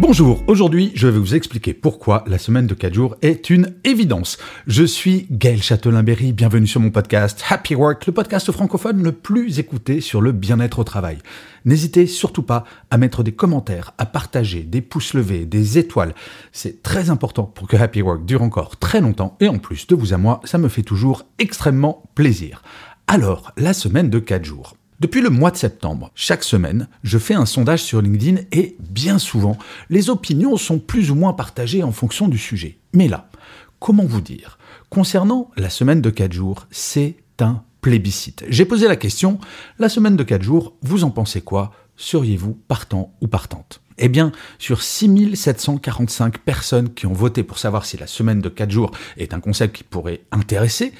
Bonjour, aujourd'hui je vais vous expliquer pourquoi la semaine de 4 jours est une évidence. Je suis Gaël Châtelain-Berry, bienvenue sur mon podcast Happy Work, le podcast francophone le plus écouté sur le bien-être au travail. N'hésitez surtout pas à mettre des commentaires, à partager, des pouces levés, des étoiles. C'est très important pour que Happy Work dure encore très longtemps et en plus de vous à moi, ça me fait toujours extrêmement plaisir. Alors, la semaine de 4 jours. Depuis le mois de septembre, chaque semaine, je fais un sondage sur LinkedIn et bien souvent, les opinions sont plus ou moins partagées en fonction du sujet. Mais là, comment vous dire? Concernant la semaine de 4 jours, c'est un plébiscite. J'ai posé la question, la semaine de 4 jours, vous en pensez quoi? Seriez-vous partant ou partante? Eh bien, sur 6745 personnes qui ont voté pour savoir si la semaine de 4 jours est un concept qui pourrait intéresser,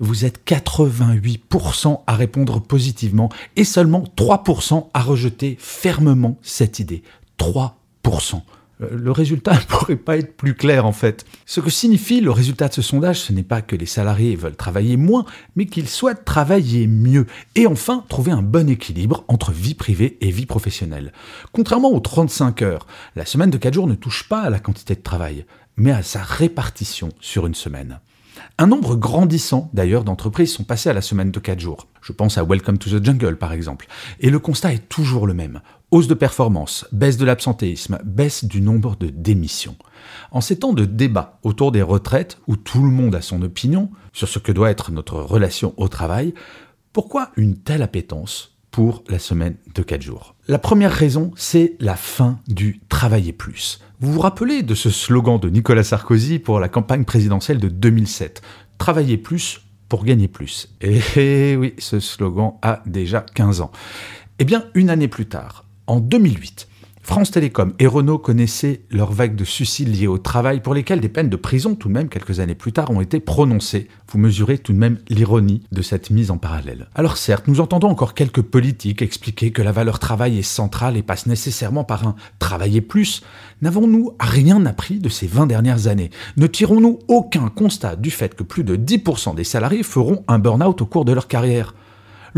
vous êtes 88% à répondre positivement et seulement 3% à rejeter fermement cette idée. 3%. Euh, le résultat ne pourrait pas être plus clair en fait. Ce que signifie le résultat de ce sondage, ce n'est pas que les salariés veulent travailler moins, mais qu'ils souhaitent travailler mieux et enfin trouver un bon équilibre entre vie privée et vie professionnelle. Contrairement aux 35 heures, la semaine de 4 jours ne touche pas à la quantité de travail, mais à sa répartition sur une semaine. Un nombre grandissant d'ailleurs d'entreprises sont passées à la semaine de 4 jours. Je pense à Welcome to the Jungle par exemple. Et le constat est toujours le même. Hausse de performance, baisse de l'absentéisme, baisse du nombre de démissions. En ces temps de débat autour des retraites, où tout le monde a son opinion sur ce que doit être notre relation au travail, pourquoi une telle appétence? Pour la semaine de 4 jours La première raison, c'est la fin du travailler plus. Vous vous rappelez de ce slogan de Nicolas Sarkozy pour la campagne présidentielle de 2007 Travailler plus pour gagner plus. Et oui, ce slogan a déjà 15 ans. Eh bien, une année plus tard, en 2008, France Télécom et Renault connaissaient leur vague de suicides liés au travail pour lesquels des peines de prison tout de même quelques années plus tard ont été prononcées. Vous mesurez tout de même l'ironie de cette mise en parallèle. Alors certes, nous entendons encore quelques politiques expliquer que la valeur travail est centrale et passe nécessairement par un travailler plus. N'avons-nous rien appris de ces 20 dernières années? Ne tirons-nous aucun constat du fait que plus de 10% des salariés feront un burn-out au cours de leur carrière?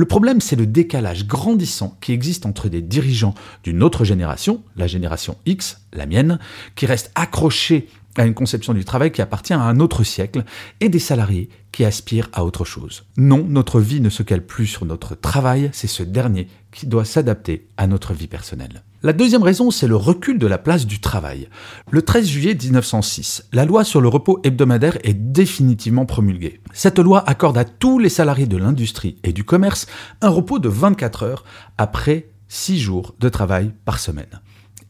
Le problème, c'est le décalage grandissant qui existe entre des dirigeants d'une autre génération, la génération X, la mienne, qui restent accrochés à une conception du travail qui appartient à un autre siècle, et des salariés qui aspirent à autre chose. Non, notre vie ne se cale plus sur notre travail, c'est ce dernier qui doit s'adapter à notre vie personnelle. La deuxième raison, c'est le recul de la place du travail. Le 13 juillet 1906, la loi sur le repos hebdomadaire est définitivement promulguée. Cette loi accorde à tous les salariés de l'industrie et du commerce un repos de 24 heures après 6 jours de travail par semaine.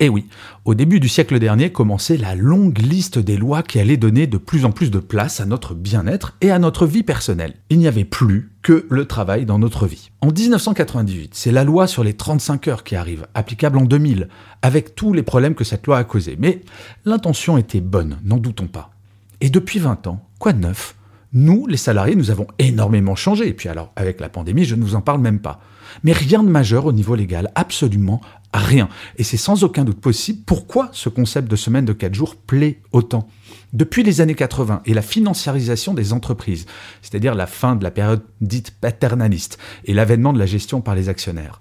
Et eh oui, au début du siècle dernier commençait la longue liste des lois qui allaient donner de plus en plus de place à notre bien-être et à notre vie personnelle. Il n'y avait plus que le travail dans notre vie. En 1998, c'est la loi sur les 35 heures qui arrive, applicable en 2000, avec tous les problèmes que cette loi a causés. Mais l'intention était bonne, n'en doutons pas. Et depuis 20 ans, quoi de neuf? Nous, les salariés, nous avons énormément changé. Et puis alors, avec la pandémie, je ne vous en parle même pas. Mais rien de majeur au niveau légal, absolument rien. Et c'est sans aucun doute possible pourquoi ce concept de semaine de 4 jours plaît autant? Depuis les années 80 et la financiarisation des entreprises, c'est-à-dire la fin de la période dite paternaliste et l'avènement de la gestion par les actionnaires,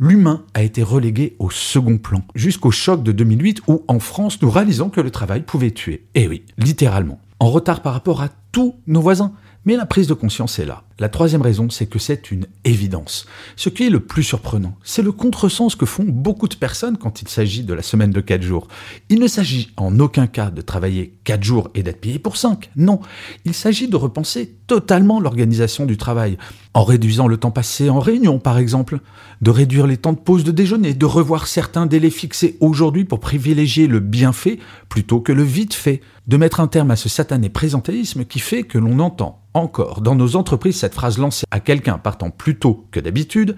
l'humain a été relégué au second plan, jusqu'au choc de 2008 où en France nous réalisons que le travail pouvait tuer. Eh oui, littéralement. En retard par rapport à tous nos voisins. Mais la prise de conscience est là. La troisième raison, c'est que c'est une évidence. Ce qui est le plus surprenant, c'est le contresens que font beaucoup de personnes quand il s'agit de la semaine de 4 jours. Il ne s'agit en aucun cas de travailler 4 jours et d'être payé pour 5. Non, il s'agit de repenser totalement l'organisation du travail, en réduisant le temps passé en réunion par exemple, de réduire les temps de pause de déjeuner, de revoir certains délais fixés aujourd'hui pour privilégier le bien fait plutôt que le vite fait, de mettre un terme à ce satané présentéisme qui fait que l'on entend encore dans nos entreprises cette phrase lancée à quelqu'un partant plus tôt que d'habitude,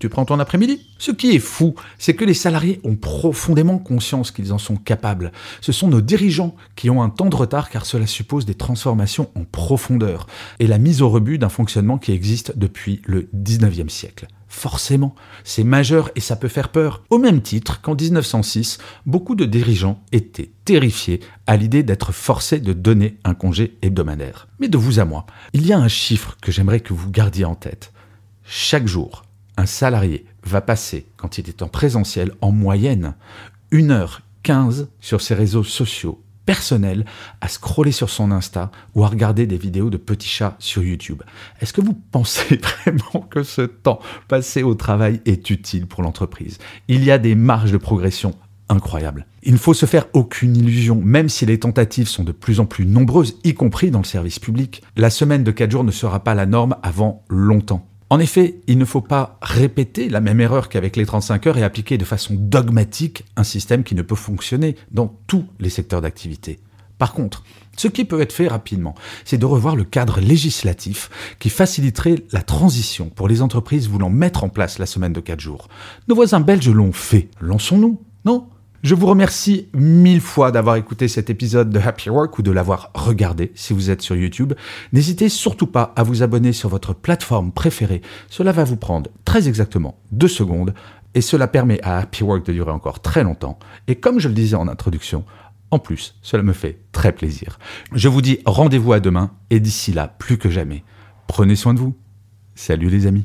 tu prends ton après-midi. Ce qui est fou, c'est que les salariés ont profondément conscience qu'ils en sont capables. Ce sont nos dirigeants qui ont un temps de retard car cela suppose des transformations en profondeur et la mise au rebut d'un fonctionnement qui existe depuis le 19e siècle. Forcément, c'est majeur et ça peut faire peur. Au même titre qu'en 1906, beaucoup de dirigeants étaient terrifiés à l'idée d'être forcés de donner un congé hebdomadaire. Mais de vous à moi, il y a un chiffre que j'aimerais que vous gardiez en tête. Chaque jour, un salarié va passer, quand il est en présentiel, en moyenne 1h15 sur ses réseaux sociaux personnels à scroller sur son Insta ou à regarder des vidéos de petits chats sur YouTube. Est-ce que vous pensez vraiment que ce temps passé au travail est utile pour l'entreprise? Il y a des marges de progression incroyables. Il ne faut se faire aucune illusion, même si les tentatives sont de plus en plus nombreuses, y compris dans le service public. La semaine de 4 jours ne sera pas la norme avant longtemps. En effet, il ne faut pas répéter la même erreur qu'avec les 35 heures et appliquer de façon dogmatique un système qui ne peut fonctionner dans tous les secteurs d'activité. Par contre, ce qui peut être fait rapidement, c'est de revoir le cadre législatif qui faciliterait la transition pour les entreprises voulant mettre en place la semaine de 4 jours. Nos voisins belges l'ont fait. Lançons-nous, non? Je vous remercie mille fois d'avoir écouté cet épisode de Happy Work ou de l'avoir regardé si vous êtes sur YouTube. N'hésitez surtout pas à vous abonner sur votre plateforme préférée. Cela va vous prendre très exactement deux secondes et cela permet à Happy Work de durer encore très longtemps. Et comme je le disais en introduction, en plus, cela me fait très plaisir. Je vous dis rendez-vous à demain et d'ici là, plus que jamais, prenez soin de vous. Salut les amis.